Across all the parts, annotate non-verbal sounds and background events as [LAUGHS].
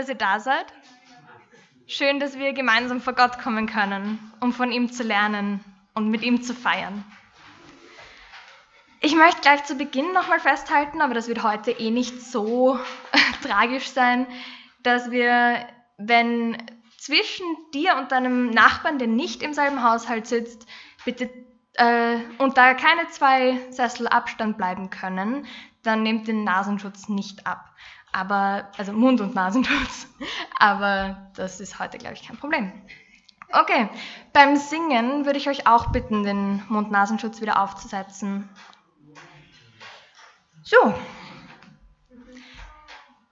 Dass ihr da seid. Schön, dass wir gemeinsam vor Gott kommen können, um von ihm zu lernen und mit ihm zu feiern. Ich möchte gleich zu Beginn nochmal festhalten, aber das wird heute eh nicht so [LAUGHS] tragisch sein, dass wir, wenn zwischen dir und deinem Nachbarn, der nicht im selben Haushalt sitzt, bitte äh, und da keine zwei Sessel Abstand bleiben können, dann nehmt den Nasenschutz nicht ab. Aber, also Mund- und Nasenschutz. [LAUGHS] Aber das ist heute, glaube ich, kein Problem. Okay, beim Singen würde ich euch auch bitten, den Mund-Nasenschutz wieder aufzusetzen. So.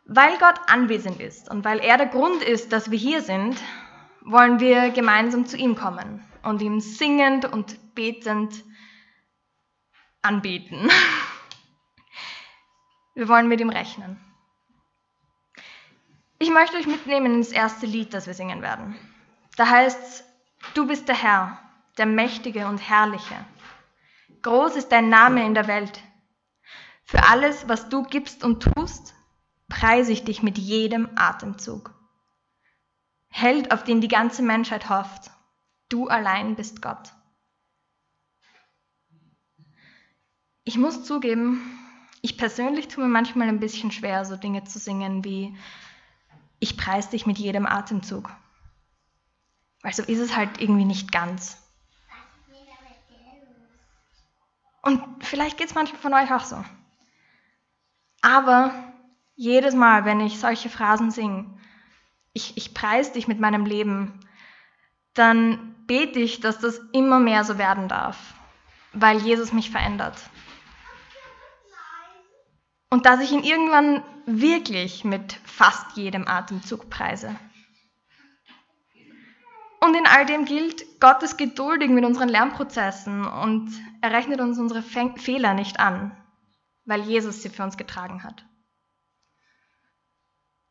Weil Gott anwesend ist und weil er der Grund ist, dass wir hier sind, wollen wir gemeinsam zu ihm kommen und ihm singend und betend anbeten. [LAUGHS] Wir wollen mit ihm rechnen. Ich möchte euch mitnehmen ins erste Lied, das wir singen werden. Da heißt es, du bist der Herr, der Mächtige und Herrliche. Groß ist dein Name in der Welt. Für alles, was du gibst und tust, preise ich dich mit jedem Atemzug. Held, auf den die ganze Menschheit hofft, du allein bist Gott. Ich muss zugeben, ich persönlich tue mir manchmal ein bisschen schwer, so Dinge zu singen wie Ich preis dich mit jedem Atemzug. Weil so ist es halt irgendwie nicht ganz. Und vielleicht geht es manchmal von euch auch so. Aber jedes Mal, wenn ich solche Phrasen singe, ich, ich preis dich mit meinem Leben, dann bete ich, dass das immer mehr so werden darf, weil Jesus mich verändert und dass ich ihn irgendwann wirklich mit fast jedem Atemzug preise. Und in all dem gilt, Gott ist geduldig mit unseren Lernprozessen und er rechnet uns unsere Fehler nicht an, weil Jesus sie für uns getragen hat.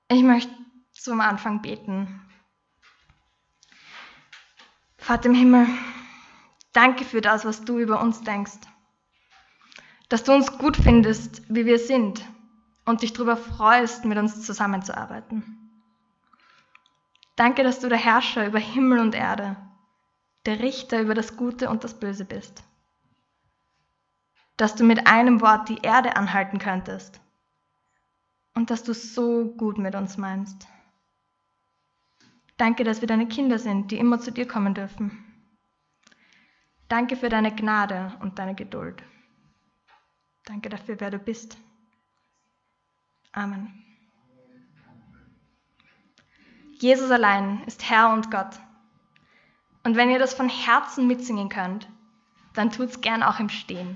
Ich möchte zum Anfang beten. Vater im Himmel, danke für das, was du über uns denkst dass du uns gut findest, wie wir sind und dich darüber freust, mit uns zusammenzuarbeiten. Danke, dass du der Herrscher über Himmel und Erde, der Richter über das Gute und das Böse bist. Dass du mit einem Wort die Erde anhalten könntest und dass du so gut mit uns meinst. Danke, dass wir deine Kinder sind, die immer zu dir kommen dürfen. Danke für deine Gnade und deine Geduld. Danke dafür, wer du bist. Amen. Jesus allein ist Herr und Gott. Und wenn ihr das von Herzen mitsingen könnt, dann tut's gern auch im Stehen.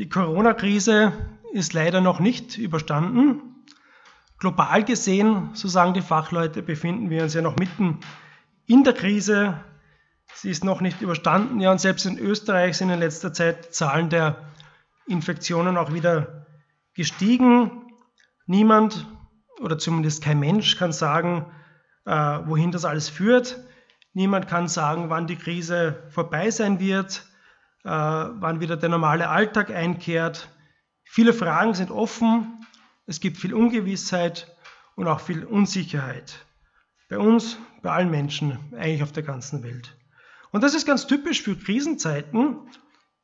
Die Corona-Krise ist leider noch nicht überstanden. Global gesehen, so sagen die Fachleute, befinden wir uns ja noch mitten in der Krise. Sie ist noch nicht überstanden. Ja, und selbst in Österreich sind in letzter Zeit Zahlen der Infektionen auch wieder gestiegen. Niemand oder zumindest kein Mensch kann sagen, äh, wohin das alles führt. Niemand kann sagen, wann die Krise vorbei sein wird, äh, wann wieder der normale Alltag einkehrt. Viele Fragen sind offen, es gibt viel Ungewissheit und auch viel Unsicherheit. Bei uns, bei allen Menschen, eigentlich auf der ganzen Welt. Und das ist ganz typisch für Krisenzeiten,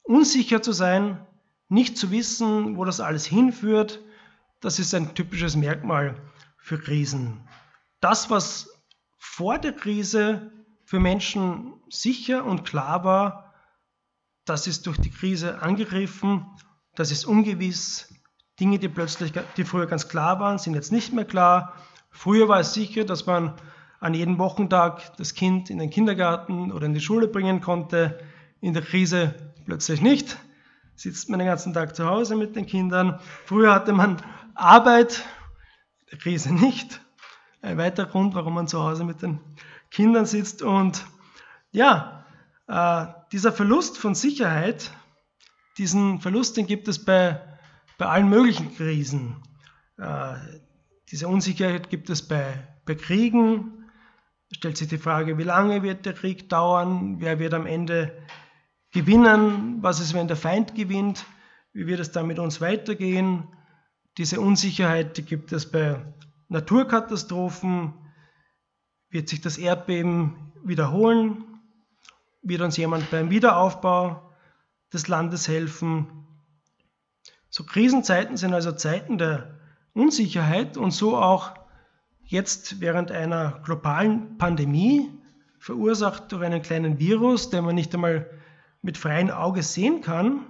unsicher zu sein, nicht zu wissen, wo das alles hinführt, das ist ein typisches Merkmal für Krisen. Das, was vor der Krise für Menschen sicher und klar war, das ist durch die Krise angegriffen, das ist ungewiss. Dinge, die plötzlich, die früher ganz klar waren, sind jetzt nicht mehr klar. Früher war es sicher, dass man an jedem Wochentag das Kind in den Kindergarten oder in die Schule bringen konnte. In der Krise plötzlich nicht. Sitzt man den ganzen Tag zu Hause mit den Kindern. Früher hatte man Arbeit, der Krise nicht. Ein weiterer Grund, warum man zu Hause mit den Kindern sitzt. Und ja, äh, dieser Verlust von Sicherheit, diesen Verlust, den gibt es bei, bei allen möglichen Krisen. Äh, diese Unsicherheit gibt es bei, bei Kriegen. Stellt sich die Frage, wie lange wird der Krieg dauern? Wer wird am Ende gewinnen? Was ist, wenn der Feind gewinnt? Wie wird es dann mit uns weitergehen? Diese Unsicherheit, die gibt es bei Naturkatastrophen. Wird sich das Erdbeben wiederholen? Wird uns jemand beim Wiederaufbau des Landes helfen? So Krisenzeiten sind also Zeiten der Unsicherheit und so auch jetzt während einer globalen Pandemie, verursacht durch einen kleinen Virus, den man nicht einmal mit freiem Auge sehen kann.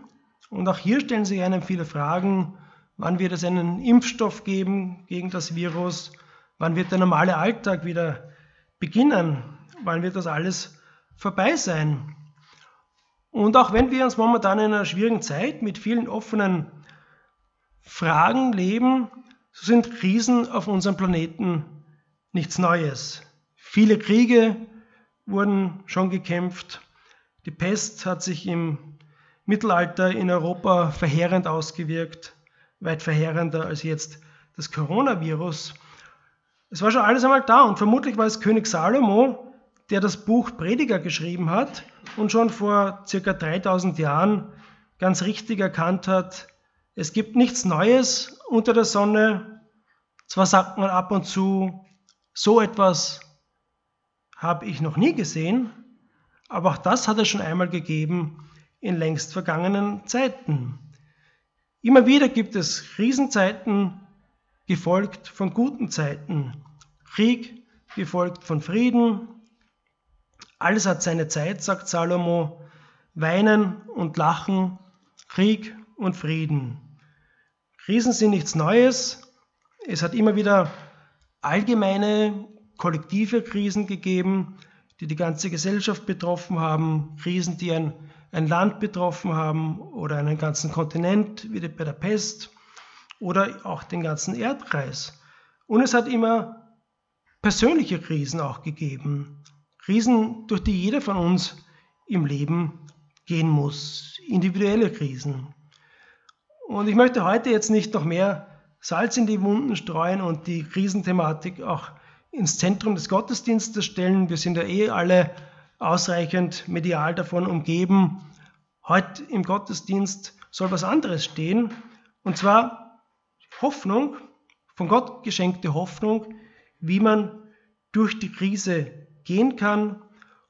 Und auch hier stellen sich einem viele Fragen, Wann wird es einen Impfstoff geben gegen das Virus? Wann wird der normale Alltag wieder beginnen? Wann wird das alles vorbei sein? Und auch wenn wir uns momentan in einer schwierigen Zeit mit vielen offenen Fragen leben, so sind Krisen auf unserem Planeten nichts Neues. Viele Kriege wurden schon gekämpft. Die Pest hat sich im Mittelalter in Europa verheerend ausgewirkt, weit verheerender als jetzt das Coronavirus. Es war schon alles einmal da und vermutlich war es König Salomo, der das Buch Prediger geschrieben hat und schon vor circa 3000 Jahren ganz richtig erkannt hat, es gibt nichts Neues unter der Sonne. Zwar sagt man ab und zu, so etwas habe ich noch nie gesehen, aber auch das hat es schon einmal gegeben in längst vergangenen Zeiten. Immer wieder gibt es Krisenzeiten, gefolgt von guten Zeiten. Krieg, gefolgt von Frieden. Alles hat seine Zeit, sagt Salomo. Weinen und Lachen, Krieg und Frieden. Krisen sind nichts Neues. Es hat immer wieder allgemeine, kollektive Krisen gegeben, die die ganze Gesellschaft betroffen haben. Krisen, die ein, ein Land betroffen haben oder einen ganzen Kontinent, wie bei der Pest oder auch den ganzen Erdkreis. Und es hat immer persönliche Krisen auch gegeben. Krisen, durch die jeder von uns im Leben gehen muss. Individuelle Krisen. Und ich möchte heute jetzt nicht noch mehr Salz in die Wunden streuen und die Krisenthematik auch ins Zentrum des Gottesdienstes stellen. Wir sind ja eh alle ausreichend medial davon umgeben. Heute im Gottesdienst soll was anderes stehen. Und zwar Hoffnung, von Gott geschenkte Hoffnung, wie man durch die Krise gehen kann.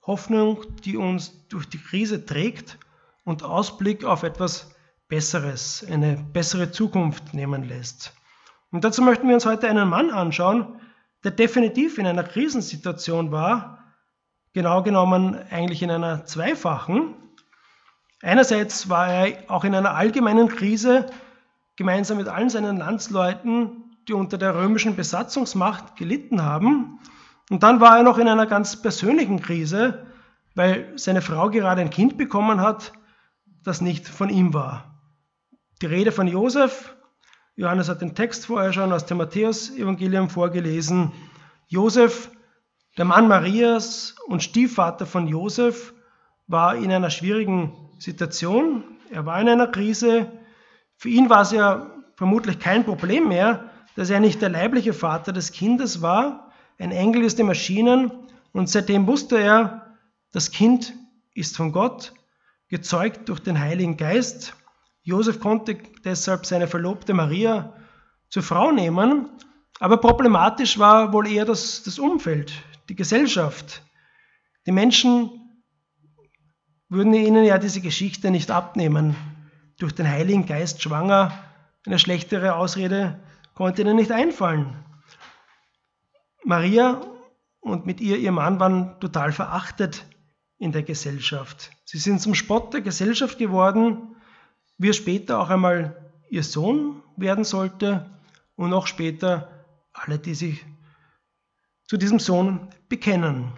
Hoffnung, die uns durch die Krise trägt und Ausblick auf etwas Besseres, eine bessere Zukunft nehmen lässt. Und dazu möchten wir uns heute einen Mann anschauen, der definitiv in einer Krisensituation war, genau genommen eigentlich in einer zweifachen. Einerseits war er auch in einer allgemeinen Krise, gemeinsam mit allen seinen Landsleuten, die unter der römischen Besatzungsmacht gelitten haben. Und dann war er noch in einer ganz persönlichen Krise, weil seine Frau gerade ein Kind bekommen hat, das nicht von ihm war. Die Rede von Josef, Johannes hat den Text vorher schon aus dem Matthäus-Evangelium vorgelesen. Josef, der Mann Marias und Stiefvater von Josef, war in einer schwierigen Situation. Er war in einer Krise, für ihn war es ja vermutlich kein Problem mehr, dass er nicht der leibliche Vater des Kindes war. Ein Engel ist ihm erschienen und seitdem wusste er, das Kind ist von Gott, gezeugt durch den Heiligen Geist. Josef konnte deshalb seine Verlobte Maria zur Frau nehmen, aber problematisch war wohl eher das, das Umfeld, die Gesellschaft. Die Menschen würden ihnen ja diese Geschichte nicht abnehmen durch den Heiligen Geist schwanger. Eine schlechtere Ausrede konnte ihnen nicht einfallen. Maria und mit ihr ihr Mann waren total verachtet in der Gesellschaft. Sie sind zum Spott der Gesellschaft geworden, wie er später auch einmal ihr Sohn werden sollte und auch später alle, die sich zu diesem Sohn bekennen.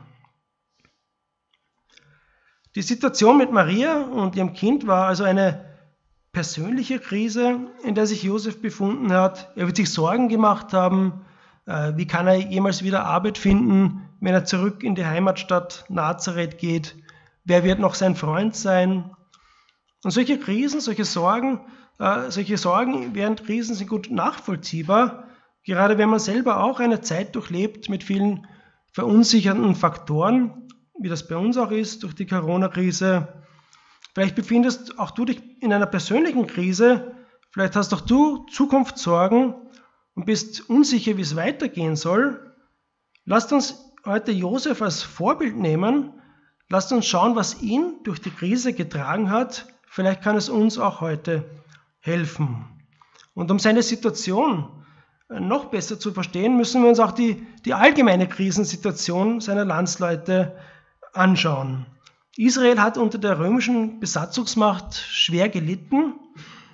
Die Situation mit Maria und ihrem Kind war also eine persönliche Krise, in der sich Josef befunden hat. Er wird sich Sorgen gemacht haben, wie kann er jemals wieder Arbeit finden, wenn er zurück in die Heimatstadt Nazareth geht. Wer wird noch sein Freund sein? Und solche Krisen, solche Sorgen, äh, solche Sorgen während Krisen sind gut nachvollziehbar, gerade wenn man selber auch eine Zeit durchlebt mit vielen verunsichernden Faktoren, wie das bei uns auch ist durch die Corona-Krise. Vielleicht befindest auch du dich in einer persönlichen Krise, vielleicht hast auch du Zukunftssorgen und bist unsicher, wie es weitergehen soll. Lasst uns heute Josef als Vorbild nehmen. Lasst uns schauen, was ihn durch die Krise getragen hat. Vielleicht kann es uns auch heute helfen. Und um seine Situation noch besser zu verstehen, müssen wir uns auch die, die allgemeine Krisensituation seiner Landsleute anschauen. Israel hat unter der römischen Besatzungsmacht schwer gelitten,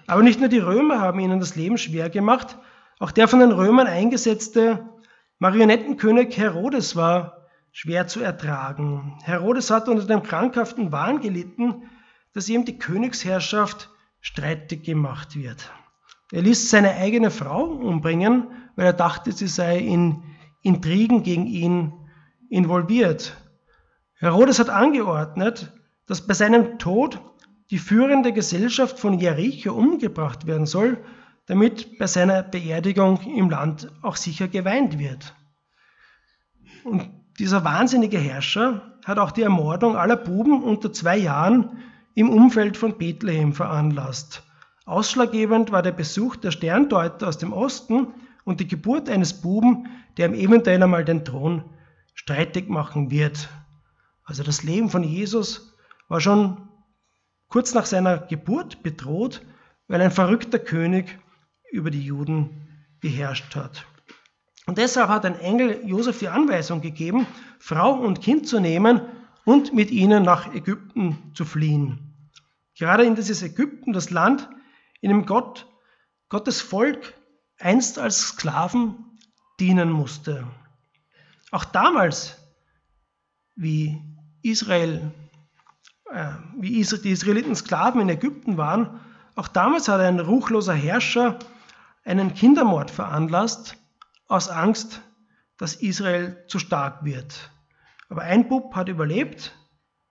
aber nicht nur die Römer haben ihnen das Leben schwer gemacht, auch der von den Römern eingesetzte Marionettenkönig Herodes war schwer zu ertragen. Herodes hat unter dem krankhaften Wahn gelitten, dass ihm die Königsherrschaft streitig gemacht wird. Er ließ seine eigene Frau umbringen, weil er dachte, sie sei in Intrigen gegen ihn involviert. Herodes hat angeordnet, dass bei seinem Tod die führende Gesellschaft von Jericho umgebracht werden soll, damit bei seiner Beerdigung im Land auch sicher geweint wird. Und dieser wahnsinnige Herrscher hat auch die Ermordung aller Buben unter zwei Jahren im Umfeld von Bethlehem veranlasst. Ausschlaggebend war der Besuch der Sterndeuter aus dem Osten und die Geburt eines Buben, der ihm eventuell einmal den Thron streitig machen wird. Also das Leben von Jesus war schon kurz nach seiner Geburt bedroht, weil ein verrückter König über die Juden beherrscht hat. Und deshalb hat ein Engel Josef die Anweisung gegeben, Frau und Kind zu nehmen und mit ihnen nach Ägypten zu fliehen. Gerade in dieses Ägypten, das Land, in dem Gott, Gottes Volk einst als Sklaven dienen musste. Auch damals, wie Israel, äh, wie die Israeliten Sklaven in Ägypten waren, auch damals hat ein ruchloser Herrscher einen Kindermord veranlasst, aus Angst, dass Israel zu stark wird. Aber ein Bub hat überlebt,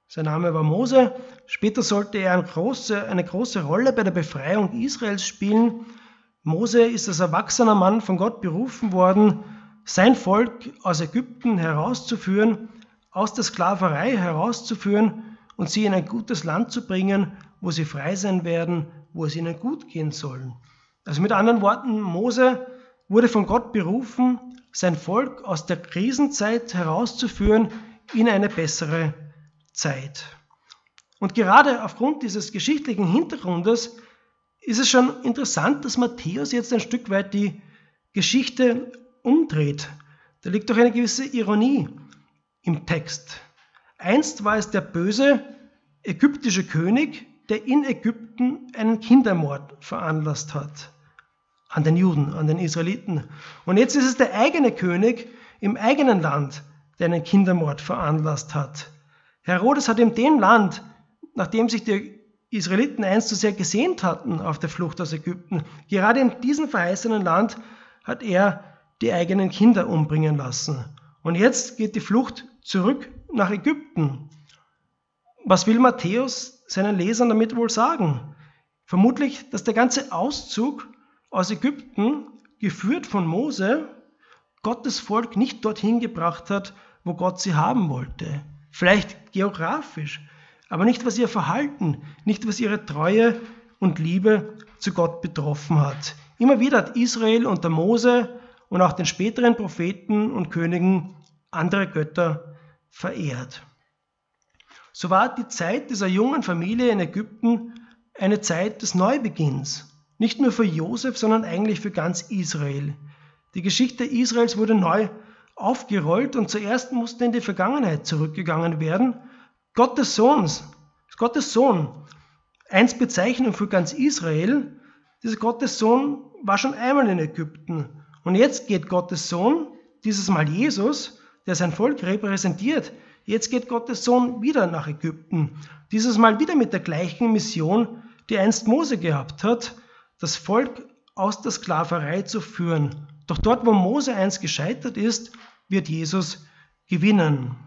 sein Name war Mose. Später sollte er eine große, eine große Rolle bei der Befreiung Israels spielen. Mose ist als erwachsener Mann von Gott berufen worden, sein Volk aus Ägypten herauszuführen, aus der Sklaverei herauszuführen und sie in ein gutes Land zu bringen, wo sie frei sein werden, wo es ihnen gut gehen soll. Also mit anderen Worten, Mose wurde von Gott berufen, sein Volk aus der Krisenzeit herauszuführen in eine bessere Zeit. Und gerade aufgrund dieses geschichtlichen Hintergrundes ist es schon interessant, dass Matthäus jetzt ein Stück weit die Geschichte umdreht. Da liegt doch eine gewisse Ironie im Text. Einst war es der böse ägyptische König, der in Ägypten einen Kindermord veranlasst hat an den Juden, an den Israeliten. Und jetzt ist es der eigene König im eigenen Land, der einen Kindermord veranlasst hat. Herodes hat in dem Land, nachdem sich die Israeliten einst so sehr gesehnt hatten auf der Flucht aus Ägypten, gerade in diesem verheißenen Land hat er die eigenen Kinder umbringen lassen. Und jetzt geht die Flucht zurück nach Ägypten. Was will Matthäus seinen Lesern damit wohl sagen? Vermutlich, dass der ganze Auszug aus Ägypten, geführt von Mose, Gottes Volk nicht dorthin gebracht hat, wo Gott sie haben wollte. Vielleicht geografisch, aber nicht was ihr Verhalten, nicht was ihre Treue und Liebe zu Gott betroffen hat. Immer wieder hat Israel unter Mose und auch den späteren Propheten und Königen andere Götter verehrt. So war die Zeit dieser jungen Familie in Ägypten eine Zeit des Neubeginns. Nicht nur für Josef, sondern eigentlich für ganz Israel. Die Geschichte Israels wurde neu aufgerollt und zuerst musste in die Vergangenheit zurückgegangen werden. Gottes Sohns, Gottes Sohn, eins Bezeichnung für ganz Israel, dieser Gottes Sohn war schon einmal in Ägypten. Und jetzt geht Gottes Sohn, dieses Mal Jesus, der sein Volk repräsentiert, jetzt geht Gottes Sohn wieder nach Ägypten. Dieses Mal wieder mit der gleichen Mission, die einst Mose gehabt hat, das Volk aus der Sklaverei zu führen. Doch dort, wo Mose einst gescheitert ist, wird Jesus gewinnen.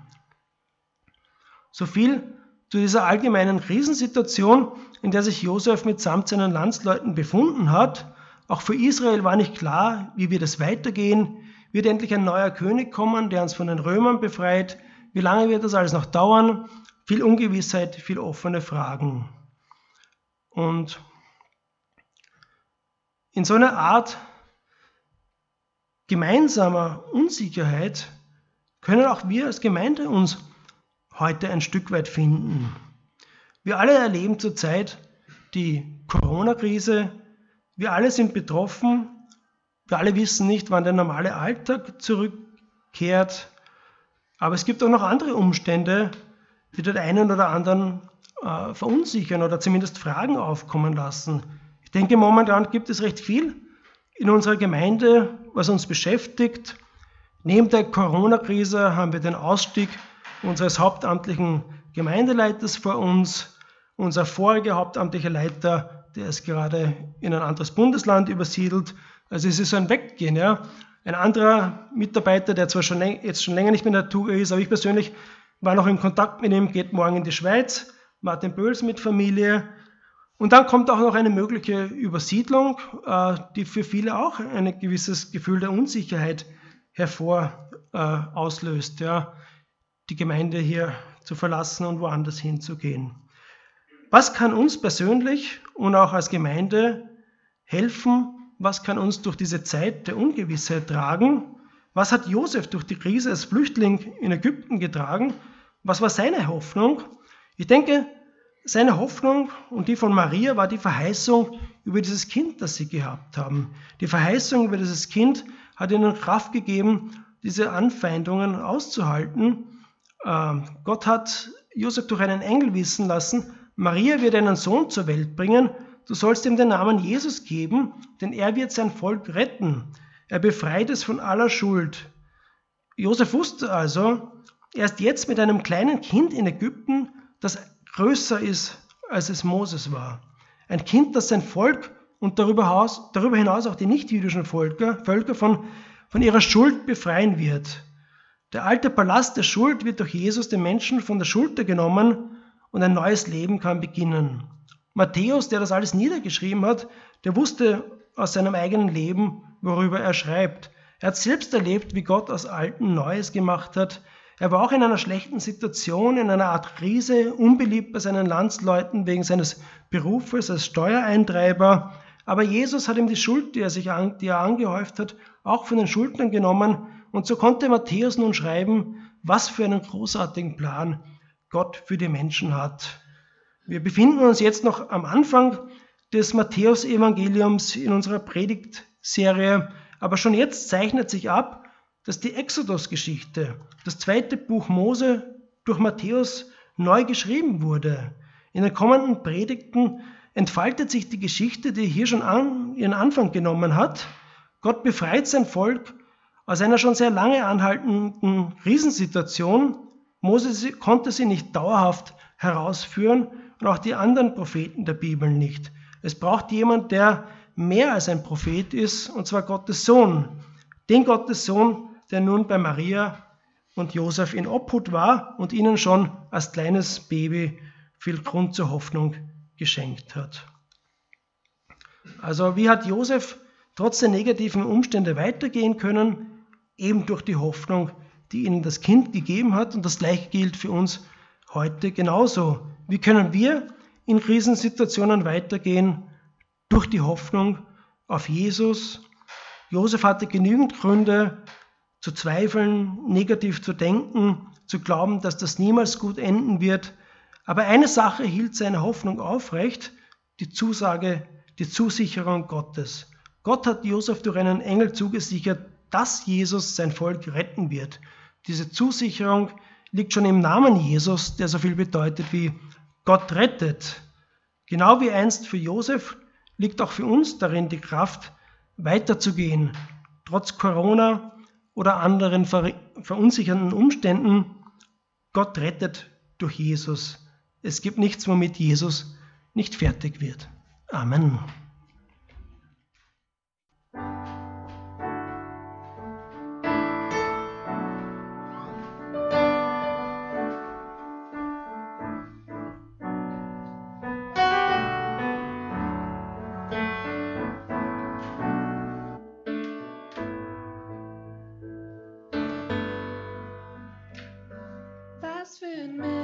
So viel zu dieser allgemeinen Krisensituation, in der sich Josef mitsamt seinen Landsleuten befunden hat. Auch für Israel war nicht klar, wie wird es weitergehen. Wird endlich ein neuer König kommen, der uns von den Römern befreit? Wie lange wird das alles noch dauern? Viel Ungewissheit, viel offene Fragen. Und in so einer Art gemeinsamer Unsicherheit können auch wir als Gemeinde uns heute ein Stück weit finden. Wir alle erleben zurzeit die Corona-Krise, wir alle sind betroffen, wir alle wissen nicht, wann der normale Alltag zurückkehrt, aber es gibt auch noch andere Umstände, die den einen oder anderen äh, verunsichern oder zumindest Fragen aufkommen lassen. Ich denke, momentan gibt es recht viel in unserer Gemeinde, was uns beschäftigt. Neben der Corona-Krise haben wir den Ausstieg unseres hauptamtlichen Gemeindeleiters vor uns. Unser voriger hauptamtlicher Leiter, der ist gerade in ein anderes Bundesland übersiedelt. Also es ist so ein Weggehen. Ja. Ein anderer Mitarbeiter, der zwar schon jetzt schon länger nicht mehr in der Tour ist, aber ich persönlich war noch in Kontakt mit ihm, geht morgen in die Schweiz. Martin Böls mit Familie. Und dann kommt auch noch eine mögliche Übersiedlung, äh, die für viele auch ein gewisses Gefühl der Unsicherheit hervor äh, auslöst, ja, die Gemeinde hier zu verlassen und woanders hinzugehen. Was kann uns persönlich und auch als Gemeinde helfen? Was kann uns durch diese Zeit der Ungewissheit tragen? Was hat Josef durch die Krise als Flüchtling in Ägypten getragen? Was war seine Hoffnung? Ich denke, seine Hoffnung und die von Maria war die Verheißung über dieses Kind, das sie gehabt haben. Die Verheißung über dieses Kind hat ihnen Kraft gegeben, diese Anfeindungen auszuhalten. Ähm, Gott hat Josef durch einen Engel wissen lassen, Maria wird einen Sohn zur Welt bringen, du sollst ihm den Namen Jesus geben, denn er wird sein Volk retten. Er befreit es von aller Schuld. Josef wusste also, erst jetzt mit einem kleinen Kind in Ägypten, das größer ist, als es Moses war. Ein Kind, das sein Volk und darüber hinaus auch die nichtjüdischen Völker, Völker von, von ihrer Schuld befreien wird. Der alte Palast der Schuld wird durch Jesus den Menschen von der Schulter genommen und ein neues Leben kann beginnen. Matthäus, der das alles niedergeschrieben hat, der wusste aus seinem eigenen Leben, worüber er schreibt. Er hat selbst erlebt, wie Gott aus Alten Neues gemacht hat, er war auch in einer schlechten Situation, in einer Art Krise, unbeliebt bei seinen Landsleuten wegen seines Berufes als Steuereintreiber. Aber Jesus hat ihm die Schuld, die er sich an, die er angehäuft hat, auch von den Schultern genommen. Und so konnte Matthäus nun schreiben, was für einen großartigen Plan Gott für die Menschen hat. Wir befinden uns jetzt noch am Anfang des Matthäus-Evangeliums in unserer Predigtserie, aber schon jetzt zeichnet sich ab, dass die Exodus-Geschichte, das zweite Buch Mose, durch Matthäus neu geschrieben wurde. In den kommenden Predigten entfaltet sich die Geschichte, die hier schon an, ihren Anfang genommen hat. Gott befreit sein Volk aus einer schon sehr lange anhaltenden Krisensituation. Mose konnte sie nicht dauerhaft herausführen und auch die anderen Propheten der Bibel nicht. Es braucht jemand, der mehr als ein Prophet ist, und zwar Gottes Sohn. Den Gottes Sohn, der nun bei Maria und Josef in Obhut war und ihnen schon als kleines Baby viel Grund zur Hoffnung geschenkt hat. Also wie hat Josef trotz der negativen Umstände weitergehen können? Eben durch die Hoffnung, die ihnen das Kind gegeben hat. Und das gleiche gilt für uns heute genauso. Wie können wir in Krisensituationen weitergehen? Durch die Hoffnung auf Jesus. Josef hatte genügend Gründe, zu zweifeln, negativ zu denken, zu glauben, dass das niemals gut enden wird. Aber eine Sache hielt seine Hoffnung aufrecht, die Zusage, die Zusicherung Gottes. Gott hat Josef durch einen Engel zugesichert, dass Jesus sein Volk retten wird. Diese Zusicherung liegt schon im Namen Jesus, der so viel bedeutet wie Gott rettet. Genau wie einst für Josef liegt auch für uns darin die Kraft, weiterzugehen, trotz Corona, oder anderen verunsichernden Umständen. Gott rettet durch Jesus. Es gibt nichts, womit Jesus nicht fertig wird. Amen. phosphid man.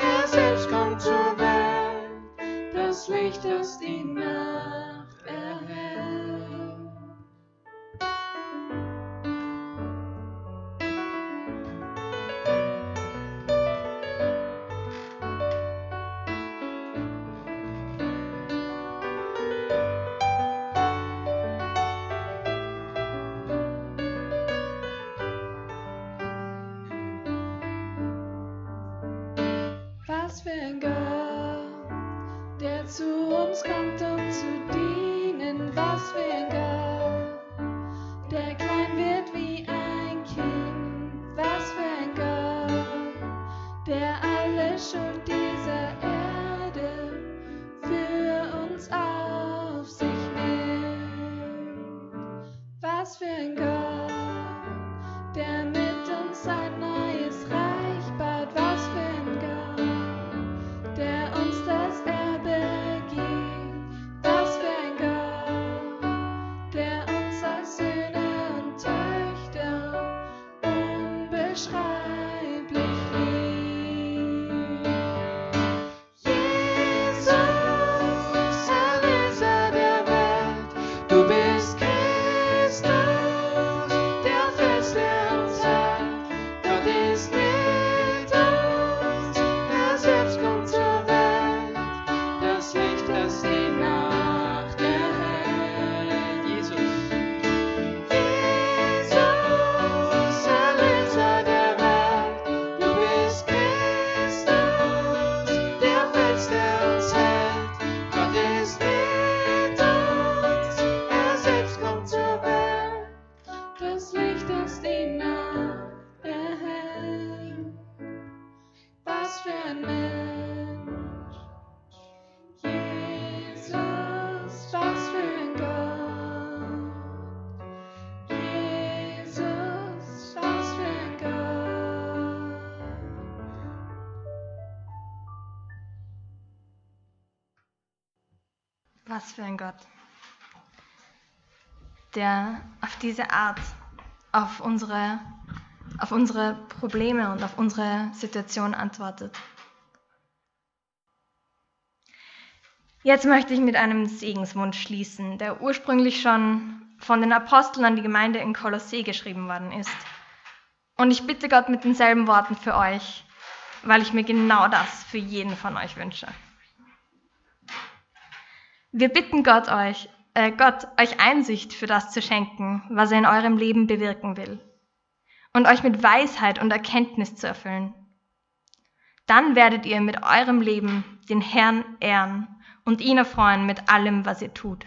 Er selbst kommt zur Welt, das Licht, das die Nacht Was für ein Mensch, was für ein Gott. Was für ein Gott. Was für ein Gott, der auf diese Art auf unsere, auf unsere Probleme und auf unsere Situation antwortet. Jetzt möchte ich mit einem Segenswunsch schließen, der ursprünglich schon von den Aposteln an die Gemeinde in Kolossee geschrieben worden ist. Und ich bitte Gott mit denselben Worten für euch, weil ich mir genau das für jeden von euch wünsche. Wir bitten Gott euch, äh, Gott euch Einsicht für das zu schenken, was er in eurem Leben bewirken will, und euch mit Weisheit und Erkenntnis zu erfüllen. Dann werdet ihr mit eurem Leben den Herrn ehren und ihn erfreuen mit allem, was ihr tut.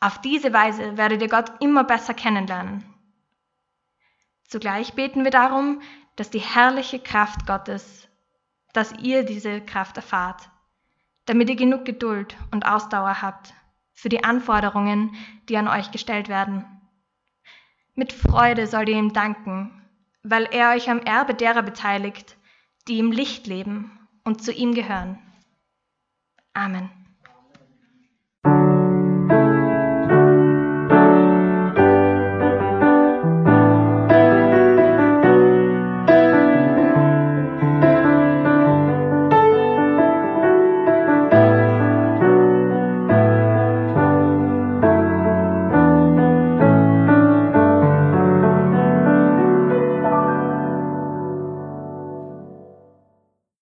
Auf diese Weise werdet ihr Gott immer besser kennenlernen. Zugleich beten wir darum, dass die herrliche Kraft Gottes, dass ihr diese Kraft erfahrt, damit ihr genug Geduld und Ausdauer habt für die Anforderungen, die an euch gestellt werden. Mit Freude sollt ihr ihm danken, weil er euch am Erbe derer beteiligt, die im Licht leben und zu ihm gehören. Amen.